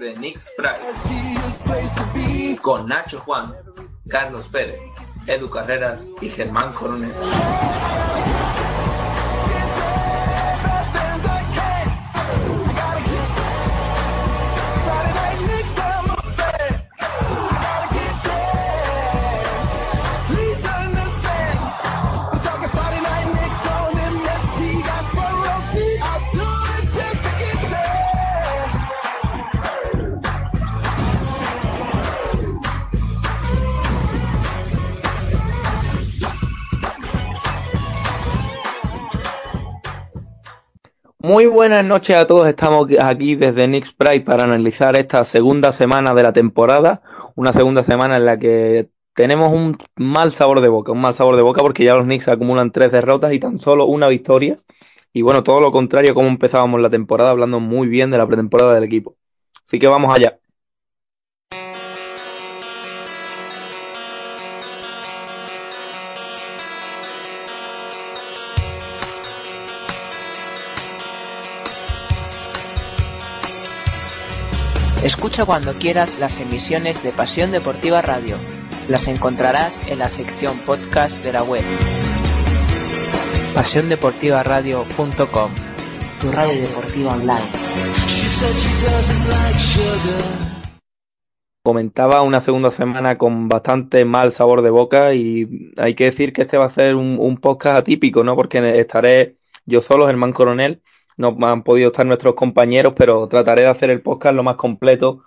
De Nix Price con Nacho Juan, Carlos Pérez, Edu Carreras y Germán Coronel. Muy buenas noches a todos, estamos aquí desde Knicks Pride para analizar esta segunda semana de la temporada, una segunda semana en la que tenemos un mal sabor de boca, un mal sabor de boca porque ya los Knicks acumulan tres derrotas y tan solo una victoria, y bueno, todo lo contrario como empezábamos la temporada, hablando muy bien de la pretemporada del equipo. Así que vamos allá. Escucha cuando quieras las emisiones de Pasión Deportiva Radio. Las encontrarás en la sección podcast de la web. PasiónDeportivaRadio.com Tu radio deportiva online. Comentaba una segunda semana con bastante mal sabor de boca y hay que decir que este va a ser un, podcast atípico, ¿no? Porque estaré yo solo, Germán Coronel, no han podido estar nuestros compañeros, pero trataré de hacer el podcast lo más completo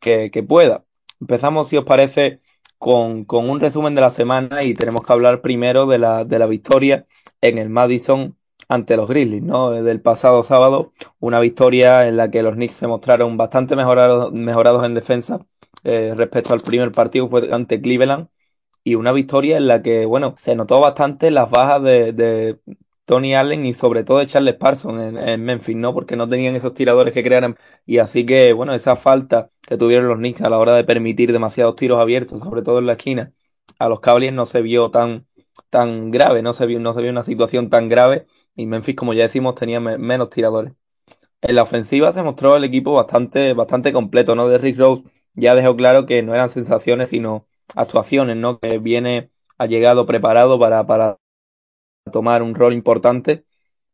que, pueda. Empezamos, si os parece, con, un resumen de la semana y tenemos que hablar primero de la, de la victoria en el Madison ante los Grizzlies, ¿no? Del pasado sábado, una victoria en la que los Knicks se mostraron bastante mejorados, mejorados en defensa eh, respecto al primer partido fue ante Cleveland y una victoria en la que, bueno, se notó bastante las bajas de, Tony Allen y sobre todo de Charles Parsons en, Memphis, ¿no? Porque no tenían esos tiradores que crearan. Y así que, bueno, esa falta que tuvieron los Knicks a la hora de permitir demasiados tiros abiertos, sobre todo en la esquina, a los Cavaliers no se vio tan, tan grave, no se vio, no se vio una situación tan grave. Y Memphis, como ya decimos, tenía menos tiradores. En la ofensiva se mostró el equipo bastante, bastante completo, ¿no? De Rick Rose ya dejó claro que no eran sensaciones, sino actuaciones, ¿no? Que viene, ha llegado preparado para, para tomar un rol importante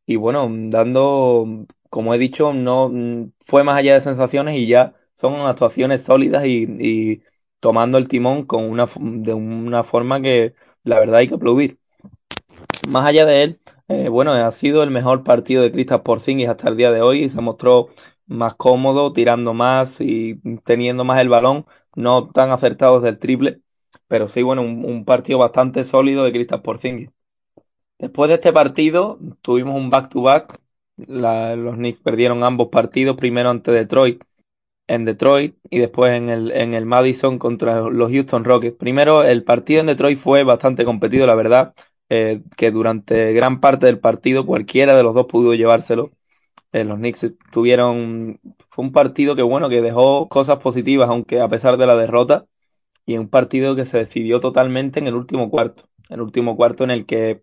y bueno, dando, como he dicho, no fue más allá de sensaciones y ya son actuaciones sólidas y, tomando el timón con una, de una forma que la verdad hay que aplaudir. Más allá de él, eh, bueno, ha sido el mejor partido de Kristaps Porzingis hasta el día de hoy y se mostró más cómodo, tirando más y teniendo más el balón, no tan acertados del triple, pero sí, bueno, un, partido bastante sólido de Kristaps Porzingis. Después de este partido tuvimos un back-to-back. los Knicks perdieron ambos partidos, primero ante Detroit en Detroit y después en el, en el Madison contra los Houston Rockets. Primero, el partido en Detroit fue bastante competido, la verdad, eh, que durante gran parte del partido cualquiera de los dos pudo llevárselo. Eh, los Knicks tuvieron, fue un partido que bueno, que dejó cosas positivas, aunque a pesar de la derrota, y un partido que se decidió totalmente en el último cuarto. El último cuarto en el que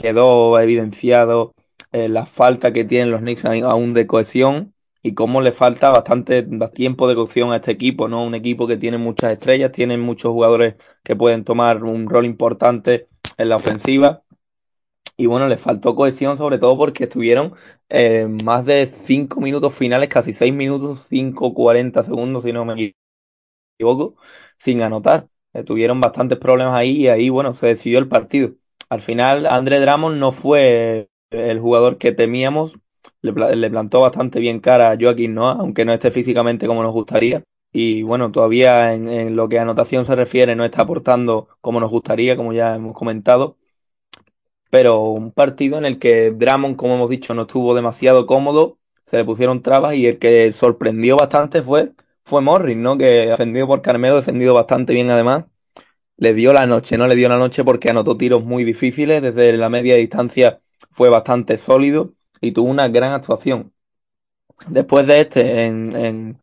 quedó evidenciado eh, la falta que tienen los Knicks aún de cohesión y cómo le falta bastante tiempo de cocción a este equipo, ¿no? Un equipo que tiene muchas estrellas, tiene muchos jugadores que pueden tomar un rol importante en la ofensiva. Y bueno, le faltó cohesión sobre todo porque estuvieron eh, más de 5 minutos finales, casi 6 minutos, 5, 40 segundos, si no me equivoco, sin anotar. Tuvieron bastantes problemas ahí y ahí, bueno, se decidió el partido. Al final, André Drummond no fue el jugador que temíamos. Le, plantó bastante bien cara a Joaquín Noah, aunque no esté físicamente como nos gustaría. y bueno, todavía en, lo que a anotación se refiere no está aportando como nos gustaría, como ya hemos comentado. Pero un partido en el que Dramon, como hemos dicho, no estuvo demasiado cómodo, se le pusieron trabas y el que sorprendió bastante fue, fue Morris, ¿no? Que defendido por Carmelo, defendido bastante bien además. Le dio la noche, ¿no? Le dio la noche porque anotó tiros muy difíciles, desde la media distancia fue bastante sólido y tuvo una gran actuación. Después de este, en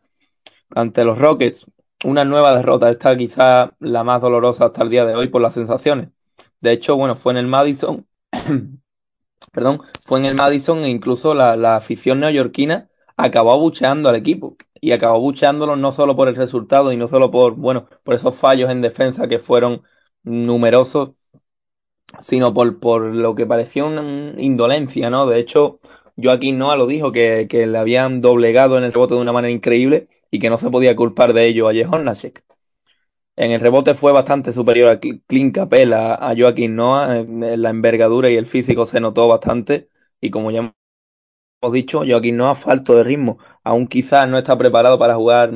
ante los Rockets, una nueva derrota. Esta quizá la más dolorosa hasta el día de hoy por las sensaciones. De hecho, bueno, fue en el Madison, perdón, fue en el Madison e incluso la, la afición neoyorquina acabó abucheando al equipo y acabó abucheándolo no solo por el resultado y no solo por, bueno, por esos fallos en defensa que fueron numerosos, sino por, por lo que pareció una indolencia, ¿no? De hecho, Joaquín Noah lo dijo que, que le habían doblegado en el rebote de una manera increíble y que no se podía culpar de ello a Jehornacek. En el rebote fue bastante superior a Clint Capela, a Joaquín Noah, la envergadura y el físico se notó bastante y como ya hemos dicho, Joaquín Noah falto de ritmo, aún quizás no está preparado para jugar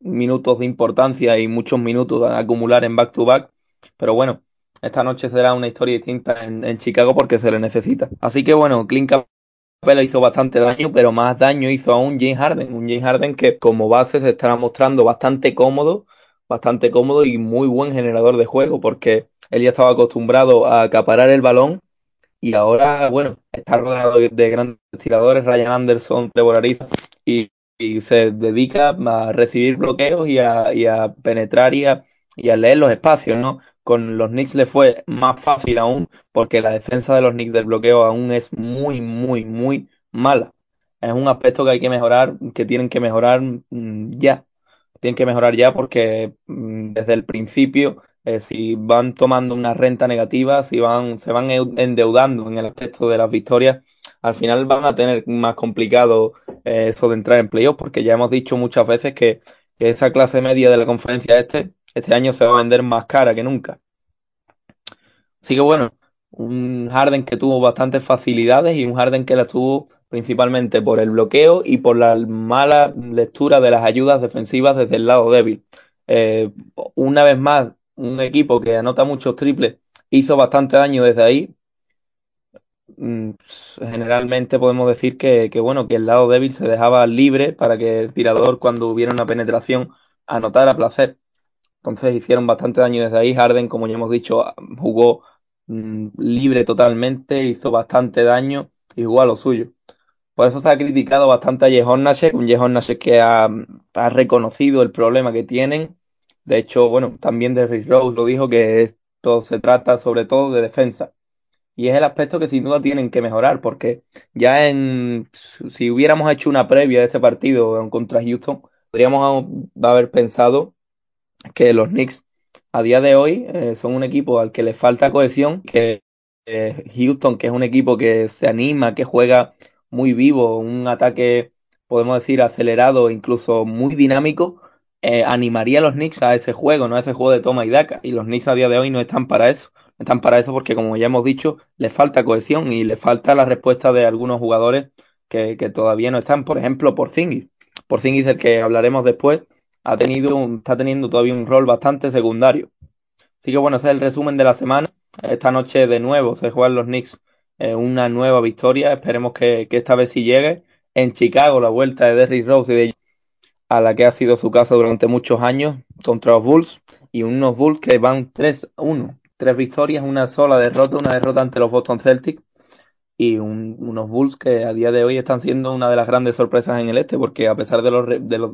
minutos de importancia y muchos minutos a acumular en back-to-back, pero bueno, esta noche será una historia distinta en, Chicago porque se le necesita. Así que bueno, Clint Capela hizo bastante daño, pero más daño hizo aún James Harden. Un James Harden que como base se estará mostrando bastante cómodo, bastante cómodo y muy buen generador de juego, porque él ya estaba acostumbrado a acaparar el balón y ahora, bueno, está rodeado de grandes tiradores, Ryan Anderson, Trevor Ariza, y, se dedica a recibir bloqueos y a, y a penetrar y a, y a leer los espacios, ¿no? Con los Knicks le fue más fácil aún porque la defensa de los Knicks del bloqueo aún es muy, muy, muy mala. Es un aspecto que hay que mejorar, que tienen que mejorar mm, ya. Tienen que mejorar ya porque mm, desde el principio, eh, si van tomando una renta negativa, si van, se van endeudando en el aspecto de las victorias, al final van a tener más complicado eh, eso de entrar en playoffs, porque ya hemos dicho muchas veces que, esa clase media de la conferencia este este año se va a vender más cara que nunca. Así que bueno, un Harden que tuvo bastantes facilidades y un Harden que las tuvo principalmente por el bloqueo y por la mala lectura de las ayudas defensivas desde el lado débil. Eh, una vez más, un equipo que anota muchos triples hizo bastante daño desde ahí. Mm, generalmente podemos decir que, que, bueno, que el lado débil se dejaba libre para que el tirador cuando hubiera una penetración anotara placer. Entonces hicieron bastante daño desde ahí. Harden, como ya hemos dicho, jugó mm, libre totalmente, hizo bastante daño y jugó a lo suyo. Por eso se ha criticado bastante a Jehon Nashek, un Jehon Nashek que ha, reconocido el problema que tienen. De hecho, bueno, también Derrick Rose lo dijo que esto se trata sobre todo de defensa. Y es el aspecto que sin duda tienen que mejorar, porque ya en, si hubiéramos hecho una previa de este partido contra Houston, podríamos haber pensado que los Knicks a día de hoy eh, son un equipo al que le falta cohesión, que eh, Houston, que es un equipo que se anima, que juega muy vivo, un ataque, podemos decir, acelerado, incluso muy dinámico, eh, animaría a los Knicks a ese juego, no a ese juego de toma y daca. Y los Knicks a día de hoy no están para eso. están para eso porque, como ya hemos dicho, les falta cohesión y les falta la respuesta de algunos jugadores que, todavía no están. Por ejemplo, por Zingis. Por Zingis, del que hablaremos después, ha tenido está teniendo todavía un rol bastante secundario. Así que bueno, ese es el resumen de la semana. Esta noche de nuevo se juegan los Knicks eh, una nueva victoria. Esperemos que, esta vez sí llegue. En Chicago, la vuelta de Derrick Rose y de a la que ha sido su casa durante muchos años contra los Bulls y unos Bulls que van 3-1, tres victorias, una sola derrota, una derrota ante los Boston Celtics y unos Bulls que a día de hoy están siendo una de las grandes sorpresas en el este, porque a pesar de los, de los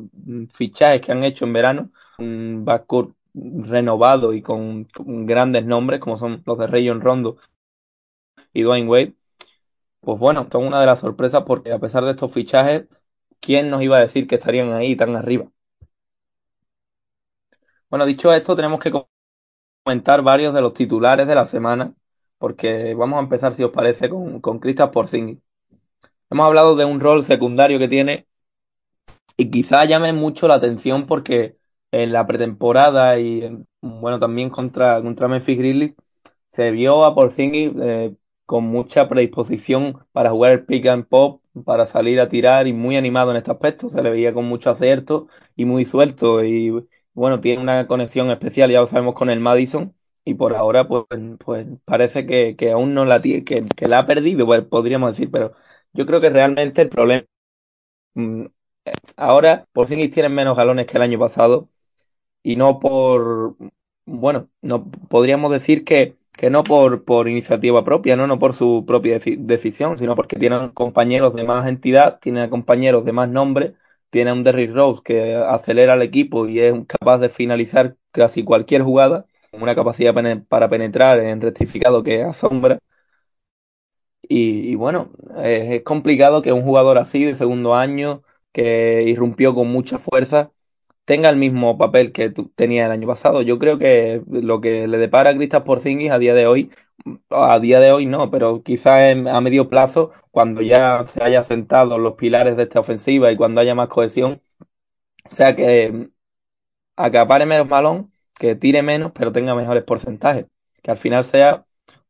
fichajes que han hecho en verano, un backcourt renovado y con, grandes nombres como son los de Rayon Rondo y Dwayne Wade, pues bueno, son una de las sorpresas porque a pesar de estos fichajes, ¿quién nos iba a decir que estarían ahí tan arriba? Bueno, dicho esto, tenemos que comentar varios de los titulares de la semana porque vamos a empezar, si os parece, con, con Kristaps Porzingis. Hemos hablado de un rol secundario que tiene y quizá llame mucho la atención porque en la pretemporada y bueno también contra, contra Memphis Grizzlies se vio a Porzingis eh, con mucha predisposición para jugar el pick and pop, para salir a tirar y muy animado en este aspecto. Se le veía con mucho acierto y muy suelto. Y bueno, tiene una conexión especial, ya lo sabemos, con el Madison. Y por ahora, pues, pues parece que, que aún no la tiene, que, que la ha perdido, pues, podríamos decir, pero yo creo que realmente el problema. Mm, ahora, por fin tienen menos galones que el año pasado. Y no por. Bueno, no podríamos decir que que no por, por iniciativa propia, ¿no? no por su propia decisión, sino porque tienen compañeros de más entidad, tienen compañeros de más nombre, tiene un Derrick Rose que acelera al equipo y es capaz de finalizar casi cualquier jugada, con una capacidad para penetrar en rectificado que asombra. Y, bueno, es complicado que un jugador así de segundo año, que irrumpió con mucha fuerza, tenga el mismo papel que tenía el año pasado. Yo creo que lo que le depara a Kristaps Porzingis a día de hoy, a día de hoy no, pero quizás a medio plazo, cuando ya se haya sentado los pilares de esta ofensiva y cuando haya más cohesión, sea que acapare menos balón, que tire menos, pero tenga mejores porcentajes. Que al final sea,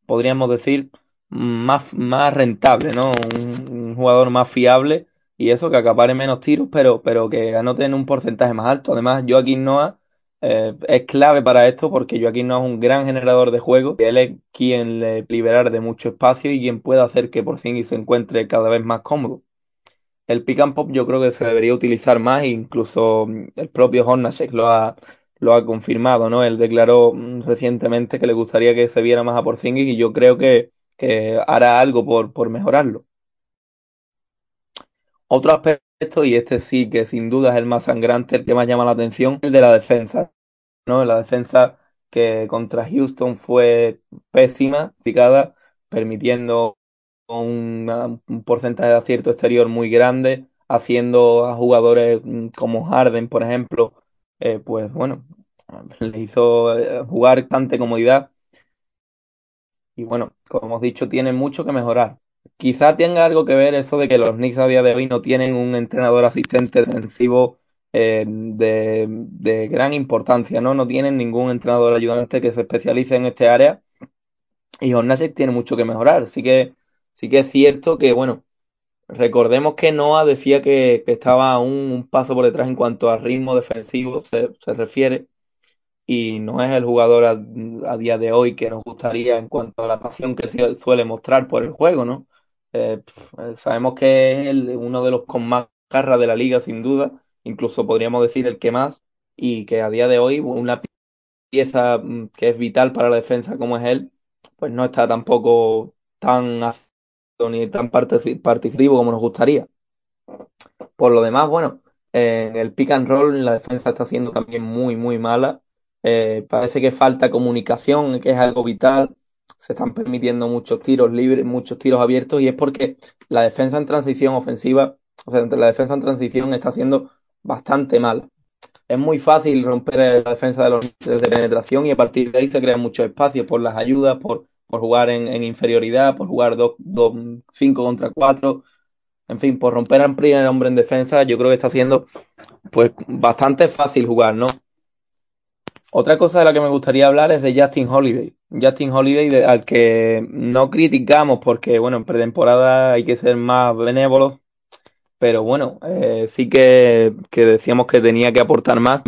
podríamos decir, más, más rentable, ¿no? un jugador más fiable y eso, que acapare menos tiros, pero, pero que anoten un porcentaje más alto. Además, Joaquín Noah eh, es clave para esto porque Joaquín Noah es un gran generador de juego. Él es quien le liberar de mucho espacio y quien puede hacer que por fin se encuentre cada vez más cómodo. El pick and pop yo creo que se debería utilizar más, incluso mm, el propio Hornacek lo ha, lo ha confirmado, ¿no? Él declaró mm, recientemente que le gustaría que se viera más a Porzingis y yo creo que, que hará algo por, por mejorarlo. Otro aspecto, y este sí que sin duda es el más sangrante, el que más llama la atención, el de la defensa. ¿no? La defensa que contra Houston fue pésima, permitiendo un, porcentaje de acierto exterior muy grande, haciendo a jugadores mm, como Harden, por ejemplo, eh, pues bueno, le hizo eh, jugar tanta comodidad. Y bueno, como hemos dicho, tiene mucho que mejorar. Quizá tenga algo que ver eso de que los Knicks a día de hoy no tienen un entrenador asistente defensivo eh, de, gran importancia, ¿no? No tienen ningún entrenador ayudante que se especialice en este área. Y Hornacek tiene mucho que mejorar. Así que sí que es cierto que, bueno, recordemos que Noah decía que, estaba un, un, paso por detrás en cuanto a ritmo defensivo se, se refiere y no es el jugador a, día de hoy que nos gustaría en cuanto a la pasión que suele mostrar por el juego, ¿no? Eh, eh, sabemos que es uno de los con más garra de la liga, sin duda, incluso podríamos decir el que más, y que a día de hoy una pieza mm, que es vital para la defensa como es él, pues no está tampoco tan ni tan participativo como nos gustaría. Por lo demás, bueno, en el pick and roll la defensa está siendo también muy, muy mala. Eh, parece que falta comunicación, que es algo vital. Se están permitiendo muchos tiros libres, muchos tiros abiertos, y es porque la defensa en transición ofensiva, o sea, la defensa en transición está siendo bastante mal. Es muy fácil romper la defensa de los de penetración y a partir de ahí se crean muchos espacios por las ayudas, por, por jugar en, inferioridad, por jugar 5 contra 4, en fin, por romper al primer hombre en defensa, yo creo que está siendo pues bastante fácil jugar, ¿no? Otra cosa de la que me gustaría hablar es de Justin Holiday. Justin Holiday, al que no criticamos porque, bueno, en pretemporada hay que ser más benévolos, pero bueno, eh, sí que, decíamos que tenía que aportar más.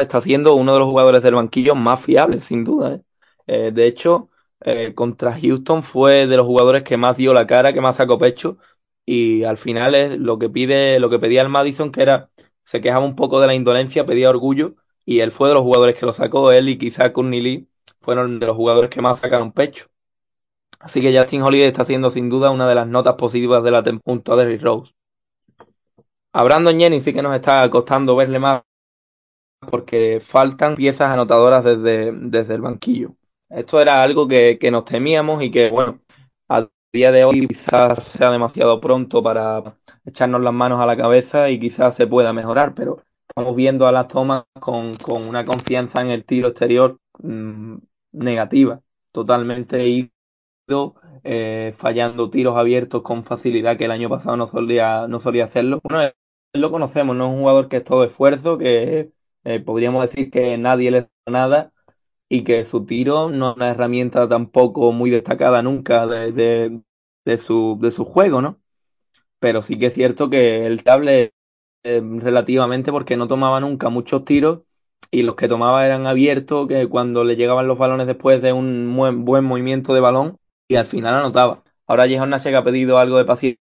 Está siendo uno de los jugadores del banquillo más fiables, sin duda. ¿eh? Eh, de hecho, contra Houston fue de los jugadores que más dio la cara, que más sacó pecho, y al final es lo que pide, lo que pedía el Madison, que era, se quejaba un poco de la indolencia, pedía orgullo y él fue de los jugadores que lo sacó, él y quizá Courtney fueron de los jugadores que más sacaron pecho. Así que Justin Holiday está siendo sin duda una de las notas positivas de la temporada de Derrick Rose. A Brandon Jennings sí que nos está costando verle más porque faltan piezas anotadoras desde, desde el banquillo. Esto era algo que, que nos temíamos y que, bueno, a día de hoy quizás sea demasiado pronto para echarnos las manos a la cabeza y quizás se pueda mejorar, pero estamos viendo a las tomas con, una confianza en el tiro exterior mm, negativa, totalmente ido, eh, fallando tiros abiertos con facilidad que el año pasado no solía, no solía hacerlo. Bueno, él lo conocemos, no es un jugador que es todo esfuerzo, que eh, podríamos decir que nadie le da nada, y que su tiro no es una herramienta tampoco muy destacada nunca de, de, su, de su juego, ¿no? Pero sí que es cierto que el table eh, relativamente porque no tomaba nunca muchos tiros y los que tomaba eran abiertos, que cuando le llegaban los balones después de un buen, buen movimiento de balón y al final anotaba. Ahora Jason Nash ha pedido algo de paciencia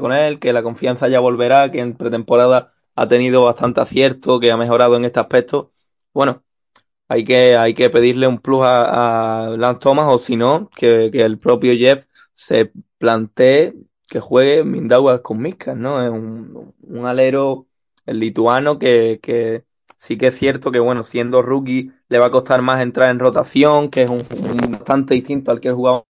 con él, que la confianza ya volverá, que en pretemporada ha tenido bastante acierto, que ha mejorado en este aspecto. Bueno, hay que, hay que pedirle un plus a, a Lance Thomas o si no, que, que el propio Jeff se plantee que juegue Mindaugas con Miskas, ¿no? Es un, un alero el lituano que, que sí que es cierto que, bueno, siendo rookie le va a costar más entrar en rotación, que es un, un bastante distinto al que jugaba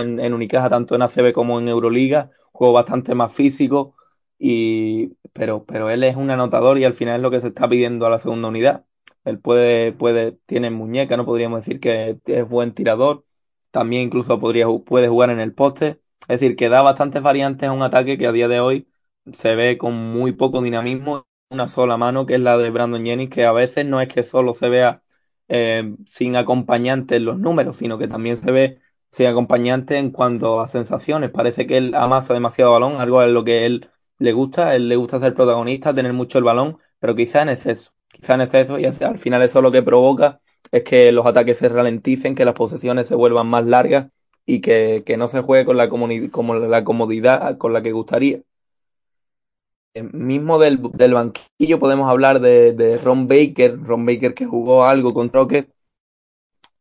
en, en Unicaja, tanto en ACB como en Euroliga, juego bastante más físico, y, pero, pero él es un anotador y al final es lo que se está pidiendo a la segunda unidad. Él puede, puede, tiene muñeca, no podríamos decir que es buen tirador, también incluso podría, puede jugar en el poste, es decir, que da bastantes variantes a un ataque que a día de hoy se ve con muy poco dinamismo, una sola mano, que es la de Brandon Jennings, que a veces no es que solo se vea eh, sin acompañante en los números, sino que también se ve sin acompañante en cuanto a sensaciones. Parece que él amasa demasiado balón, algo es lo que él le gusta, él le gusta ser protagonista, tener mucho el balón, pero quizá en exceso, quizá en exceso, y al final eso lo que provoca es que los ataques se ralenticen, que las posesiones se vuelvan más largas y que, que no se juegue con la, como la comodidad con la que gustaría. Mismo del, del banquillo podemos hablar de, de, Ron Baker, Ron Baker que jugó algo con Rocket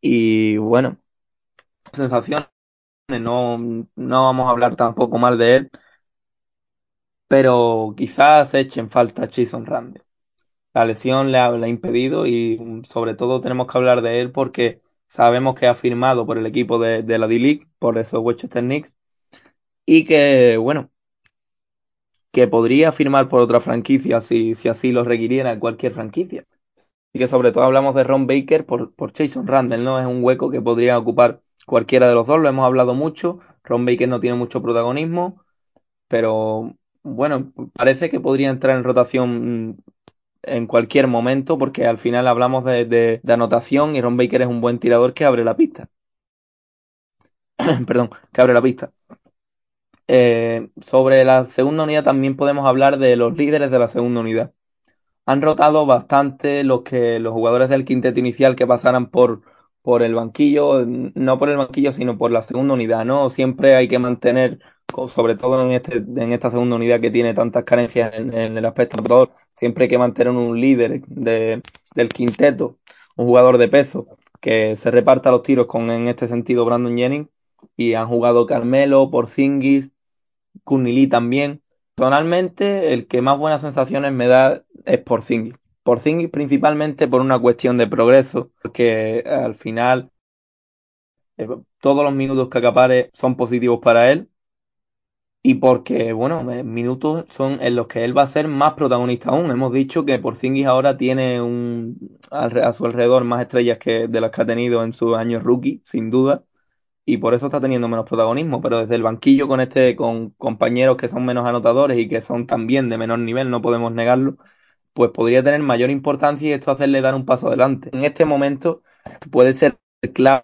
y bueno, sensaciones, no, no vamos a hablar tampoco mal de él, pero quizás echen falta a Jason Randle. La lesión le ha, le ha impedido y sobre todo tenemos que hablar de él porque sabemos que ha firmado por el equipo de, de la D-League, por esos Westchester Knicks, y que, bueno, que podría firmar por otra franquicia si, si así lo requiriera cualquier franquicia. Y que sobre todo hablamos de Ron Baker por, por Jason Randall, ¿no? Es un hueco que podría ocupar cualquiera de los dos, lo hemos hablado mucho. Ron Baker no tiene mucho protagonismo, pero bueno, parece que podría entrar en rotación en cualquier momento, porque al final hablamos de, de, de anotación y Ron Baker es un buen tirador que abre la pista. Perdón, que abre la pista. Eh, sobre la segunda unidad también podemos hablar de los líderes de la segunda unidad. Han rotado bastante los que los jugadores del quinteto inicial que pasaran por, por el banquillo, no por el banquillo, sino por la segunda unidad, ¿no? Siempre hay que mantener, sobre todo en este, en esta segunda unidad que tiene tantas carencias en, el aspecto anotador, siempre hay que mantener un líder de, del quinteto, un jugador de peso, que se reparta los tiros con, en este sentido, Brandon Jennings, y han jugado Carmelo, Porzingis, Kunili también. Personalmente, el que más buenas sensaciones me da es Porzingis. Porzingis principalmente por una cuestión de progreso, porque al final eh, todos los minutos que acapare son positivos para él y porque, bueno, eh, minutos son en los que él va a ser más protagonista aún. Hemos dicho que Porzingis ahora tiene un, a su alrededor más estrellas que de las que ha tenido en sus años rookie, sin duda y por eso está teniendo menos protagonismo, pero desde el banquillo con este, con compañeros que son menos anotadores y que son también de menor nivel, no podemos negarlo, pues podría tener mayor importancia y esto hacerle dar un paso adelante. En este momento puede ser clave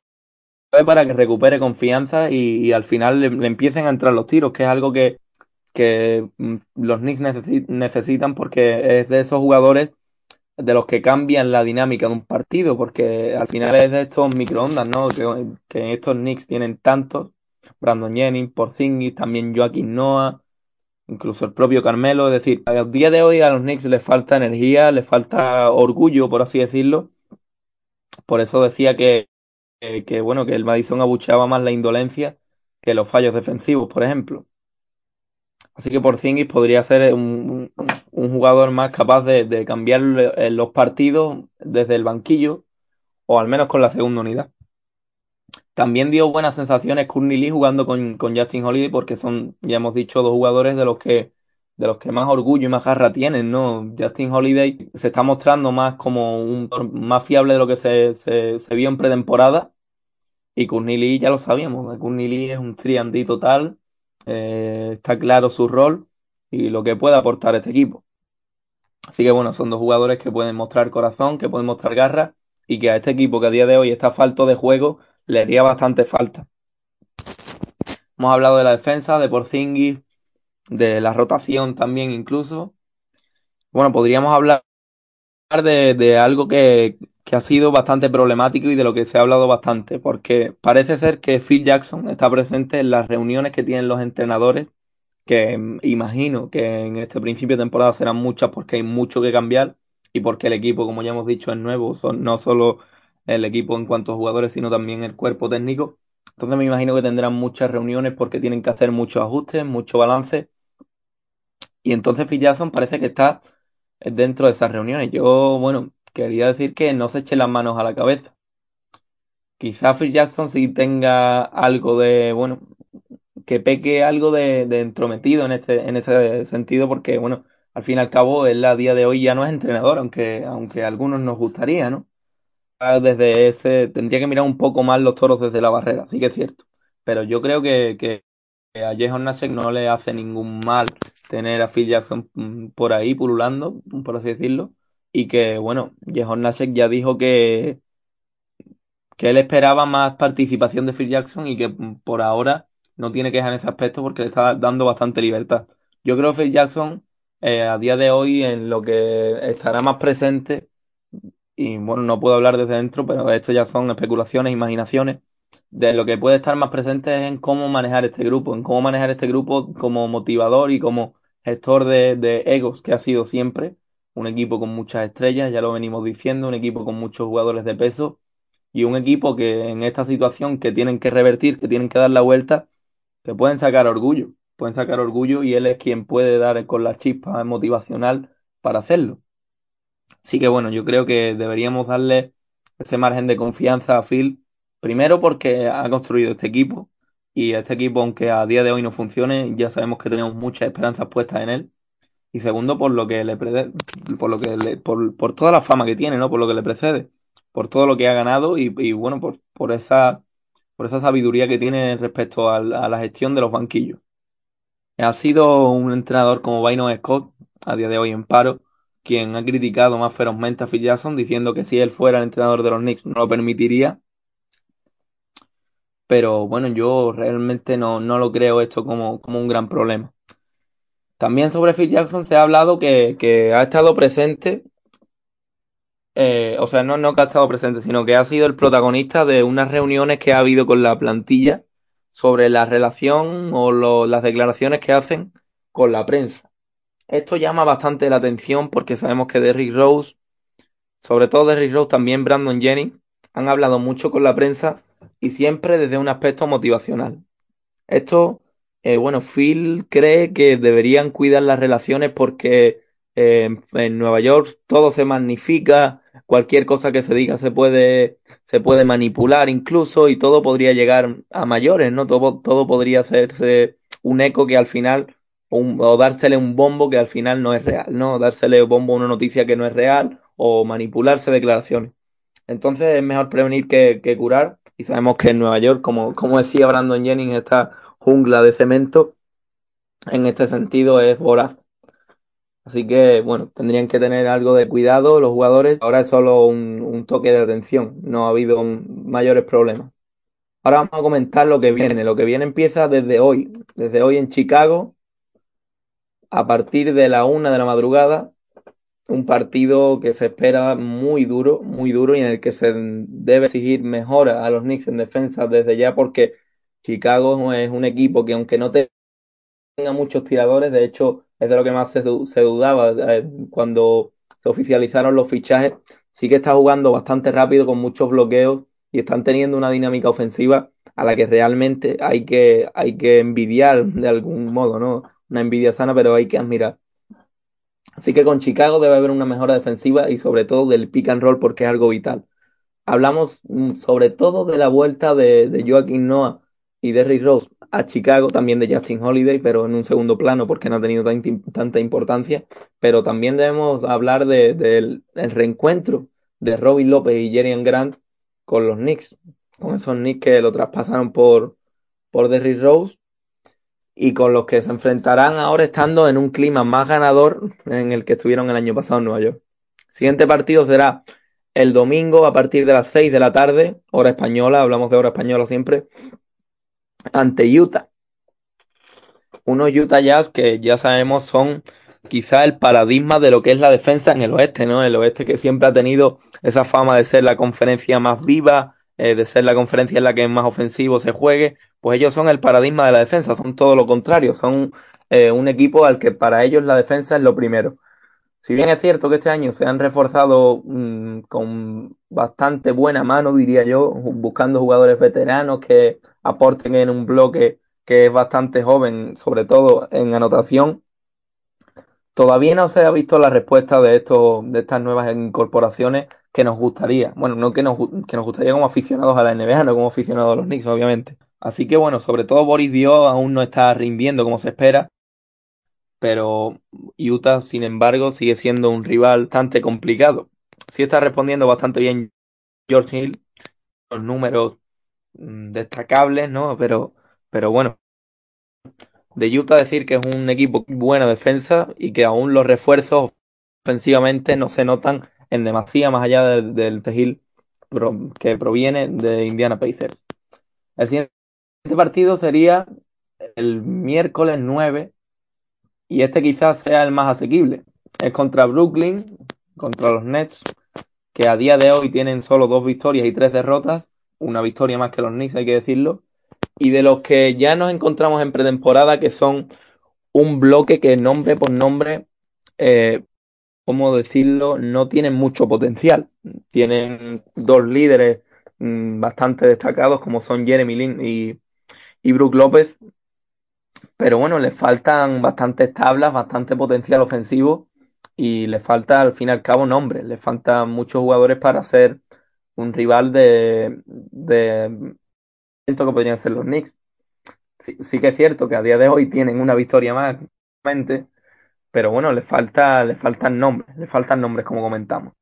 para que recupere confianza y, y al final le, empiecen a entrar los tiros, que es algo que, que mm, los Knicks necesitan porque es de esos jugadores de los que cambian la dinámica de un partido, porque al final es de estos microondas, ¿no? Que, estos Knicks tienen tantos, Brandon Jennings, Porzingis, también Joaquín Noah, incluso el propio Carmelo, es decir, al día de hoy a los Knicks les falta energía, les falta orgullo, por así decirlo, por eso decía que, que, que bueno, que el Madison abucheaba más la indolencia que los fallos defensivos, por ejemplo. Así que Porzingis podría ser un, un jugador más capaz de, de cambiar los partidos desde el banquillo o al menos con la segunda unidad. También dio buenas sensaciones Courtney Lee jugando con, con, Justin Holiday porque son, ya hemos dicho, dos jugadores de los que de los que más orgullo y más garra tienen, ¿no? Justin Holiday se está mostrando más como un más fiable de lo que se, se, se vio en pretemporada y Courtney Lee ya lo sabíamos, Courtney Lee es un triandí total, eh, está claro su rol y lo que puede aportar este equipo. Así que bueno, son dos jugadores que pueden mostrar corazón, que pueden mostrar garra y que a este equipo que a día de hoy está falto de juego le haría bastante falta. Hemos hablado de la defensa, de Porzingis, de la rotación también incluso. Bueno, podríamos hablar de, de algo que, que ha sido bastante problemático y de lo que se ha hablado bastante, porque parece ser que Phil Jackson está presente en las reuniones que tienen los entrenadores, que mm, imagino que en este principio de temporada serán muchas porque hay mucho que cambiar y porque el equipo, como ya hemos dicho, es nuevo, son, no solo el equipo en cuanto a jugadores, sino también el cuerpo técnico. Entonces me imagino que tendrán muchas reuniones porque tienen que hacer muchos ajustes, mucho balance. Y entonces Phil Jackson parece que está dentro de esas reuniones. Yo, bueno, quería decir que no se eche las manos a la cabeza. Quizá Phil Jackson sí tenga algo de, bueno, que peque algo de, entrometido en este, en ese sentido, porque, bueno, al fin y al cabo, él a día de hoy ya no es entrenador, aunque, aunque a algunos nos gustaría, ¿no? Desde ese, tendría que mirar un poco más los toros desde la barrera, sí que es cierto. Pero yo creo que, que a Jason Nasek no le hace ningún mal tener a Phil Jackson mm, por ahí pululando, por así decirlo y que, bueno, Jehon Nasek ya dijo que, que él esperaba más participación de Phil Jackson y que por ahora no tiene queja en ese aspecto porque le está dando bastante libertad. Yo creo que Phil Jackson eh, a día de hoy en lo que estará más presente, y bueno, no puedo hablar desde dentro, pero esto ya son especulaciones, imaginaciones, de lo que puede estar más presente es en cómo manejar este grupo, en cómo manejar este grupo como motivador y como gestor de egos que ha sido siempre un equipo con muchas estrellas, ya lo venimos diciendo, un equipo con muchos jugadores de peso y un equipo que en esta situación que tienen que revertir, que tienen que dar la vuelta, que pueden sacar orgullo, pueden sacar orgullo y él es quien puede dar con la chispa motivacional para hacerlo. Así que bueno, yo creo que deberíamos darle ese margen de confianza a Phil, primero porque ha construido este equipo y este equipo, aunque a día de hoy no funcione, ya sabemos que tenemos muchas esperanzas puestas en él y segundo por lo que le por lo que le, por, por, toda la fama que tiene, ¿no? Por lo que le precede, por todo lo que ha ganado y, y bueno, por, por esa por esa sabiduría que tiene respecto a, la gestión de los banquillos. Ha sido un entrenador como Vaino Scott, a día de hoy en paro, quien ha criticado más ferozmente a Phil Jackson, diciendo que si él fuera el entrenador de los Knicks no lo permitiría. Pero bueno, yo realmente no, no lo creo esto como, como un gran problema. También sobre Phil Jackson se ha hablado que, ha estado presente, eh, o sea, no, no que ha estado presente, sino que ha sido el protagonista de unas reuniones que ha habido con la plantilla sobre la relación o las declaraciones que hacen con la prensa. Esto llama bastante la atención porque sabemos que Derrick Rose, sobre todo Derrick Rose, también Brandon Jennings, han hablado mucho con la prensa y siempre desde un aspecto motivacional. Esto eh, bueno, Phil cree que deberían cuidar las relaciones porque eh, en Nueva York todo se magnifica, cualquier cosa que se diga se puede, se puede manipular incluso y todo podría llegar a mayores, ¿no? Todo, todo podría hacerse un eco que al final, o dársele un bombo que al final no es real, ¿no? Dársele bombo a una noticia que no es real o manipularse declaraciones. Entonces es mejor prevenir que, que curar y sabemos que en Nueva York, como, como decía Brandon Jennings, está jungla de cemento, en este sentido es voraz. Así que, bueno, tendrían que tener algo de cuidado los jugadores. Ahora es solo un, toque de atención, no ha habido mayores problemas. Ahora vamos a comentar lo que viene. Lo que viene empieza desde hoy, desde hoy en Chicago, a partir de la una de la madrugada, un partido que se espera muy duro, muy duro y en el que se debe exigir mejora a los Knicks en defensa desde ya porque Chicago es un equipo que aunque no tenga muchos tiradores, de hecho es de lo que más se, dudaba eh, cuando se oficializaron los fichajes, sí que está jugando bastante rápido con muchos bloqueos y están teniendo una dinámica ofensiva a la que realmente hay que, hay que envidiar de algún modo, ¿no? Una envidia sana, pero hay que admirar. Así que con Chicago debe haber una mejora defensiva y sobre todo del pick and roll porque es algo vital. Hablamos mm, sobre todo de la vuelta de, de Joaquín Noah y Derrick Rose a Chicago, también de Justin Holiday, pero en un segundo plano porque no ha tenido tanta importancia. Pero también debemos hablar del reencuentro de Robin López y Jerian Grant con los Knicks, con esos Knicks que lo traspasaron por, por Derrick Rose y con los que se enfrentarán ahora estando en un clima más ganador en el que estuvieron el año pasado en Nueva York. siguiente partido será el domingo a partir de las 6 de la tarde, hora española, hablamos de hora española siempre, ante Utah. Unos Utah Jazz que ya sabemos son quizá el paradigma de lo que es la defensa en el oeste, ¿no? El oeste que siempre ha tenido esa fama de ser la conferencia más viva, eh, de ser la conferencia en la que más ofensivo se juegue, pues ellos son el paradigma de la defensa, son todo lo contrario, son eh, un equipo al que para ellos la defensa es lo primero. Si bien es cierto que este año se han reforzado mm, con bastante buena mano, diría yo, buscando jugadores veteranos que aporten en un bloque que es bastante joven, sobre todo en anotación, todavía no se ha visto la respuesta de estos, de estas nuevas incorporaciones que nos gustaría. Bueno, no que nos, que nos gustaría como aficionados a la NBA, no como aficionados a los Knicks, obviamente. Así que bueno, sobre todo Boris Dio aún no está rindiendo como se espera pero Utah, sin embargo, sigue siendo un rival bastante complicado. Sí está respondiendo bastante bien George Hill, los números destacables, ¿no? Pero, pero bueno, de Utah decir que es un equipo buena defensa y que aún los refuerzos ofensivamente no se notan en demasía más allá del, Hill que proviene de Indiana Pacers. El siguiente partido sería el miércoles 9 y este quizás sea el más asequible. Es contra Brooklyn, contra los Nets, que a día de hoy tienen solo dos victorias y tres derrotas, una victoria más que los Knicks, hay que decirlo, y de los que ya nos encontramos en pretemporada, que son un bloque que nombre por nombre, eh, ¿cómo decirlo?, no tienen mucho potencial. Tienen dos líderes mm, bastante destacados, como son Jeremy Lin y, y Brook López, pero bueno, le faltan bastantes tablas, bastante potencial ofensivo y le falta al fin y al cabo nombre, le faltan muchos jugadores para ser un rival de, de que podrían ser los Knicks. Sí, que es cierto que a día de hoy tienen una victoria más, pero bueno, le falta, le faltan nombres, le faltan nombres como comentamos.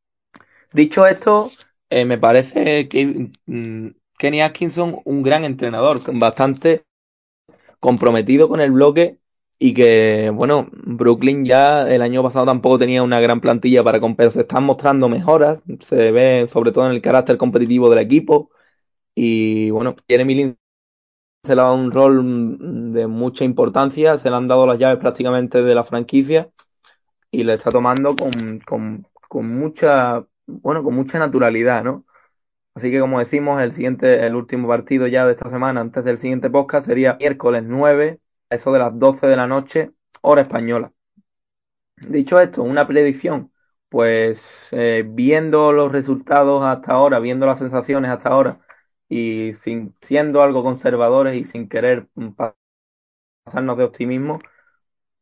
Dicho esto, eh, me parece que mm, Kenny Atkinson un gran entrenador, bastante comprometido con el bloque y que, bueno, Brooklyn ya el año pasado tampoco tenía una gran plantilla para pero se están mostrando mejoras, se ve sobre todo en el carácter competitivo del equipo y bueno, Jeremy Lin se le ha dado un rol de mucha importancia, se le han dado las llaves prácticamente de la franquicia y le está tomando con, con, con mucha, bueno, con mucha naturalidad, ¿no? Así que como decimos, el siguiente, el último partido ya de esta semana, antes del siguiente podcast, sería miércoles 9, eso de las 12 de la noche, hora española. Dicho esto, una predicción, pues eh, viendo los resultados hasta ahora, viendo las sensaciones hasta ahora, y sin, siendo algo conservadores y sin querer pasarnos de optimismo,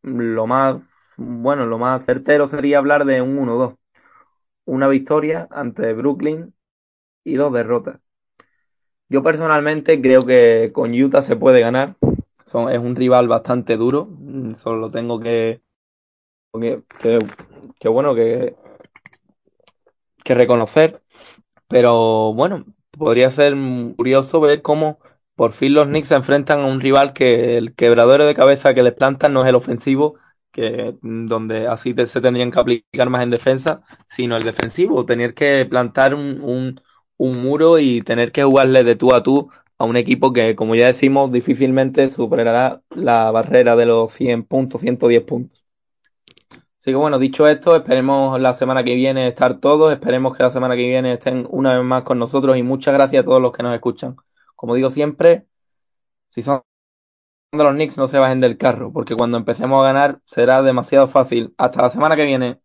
lo más, bueno, lo más certero sería hablar de un 1-2. Una victoria ante Brooklyn y dos derrotas. Yo personalmente creo que con Utah se puede ganar. Es un rival bastante duro. Mm, solo tengo que, que, bueno, que, que reconocer. Pero bueno, podría ser curioso ver cómo por fin los Knicks se enfrentan a un rival que el quebradero de cabeza que les plantan no es el ofensivo, que donde así se tendrían que aplicar más en defensa, sino el defensivo, tener que plantar un, un muro y tener que jugarle de tú a tú a un equipo que, como ya decimos, difícilmente superará la barrera de los 100 puntos, 110 puntos. Así que bueno, dicho esto, esperemos la semana que viene estar todos, esperemos que la semana que viene estén una vez más con nosotros y muchas gracias a todos los que nos escuchan. Como digo siempre, si son de los Knicks no se bajen del carro, porque cuando empecemos a ganar será demasiado fácil. Hasta la semana que viene.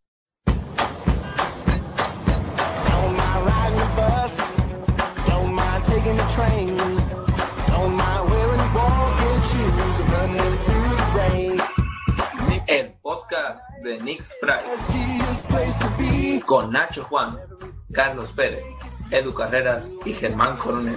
De Nix Price con Nacho Juan, Carlos Pérez, Edu Carreras y Germán Coronel.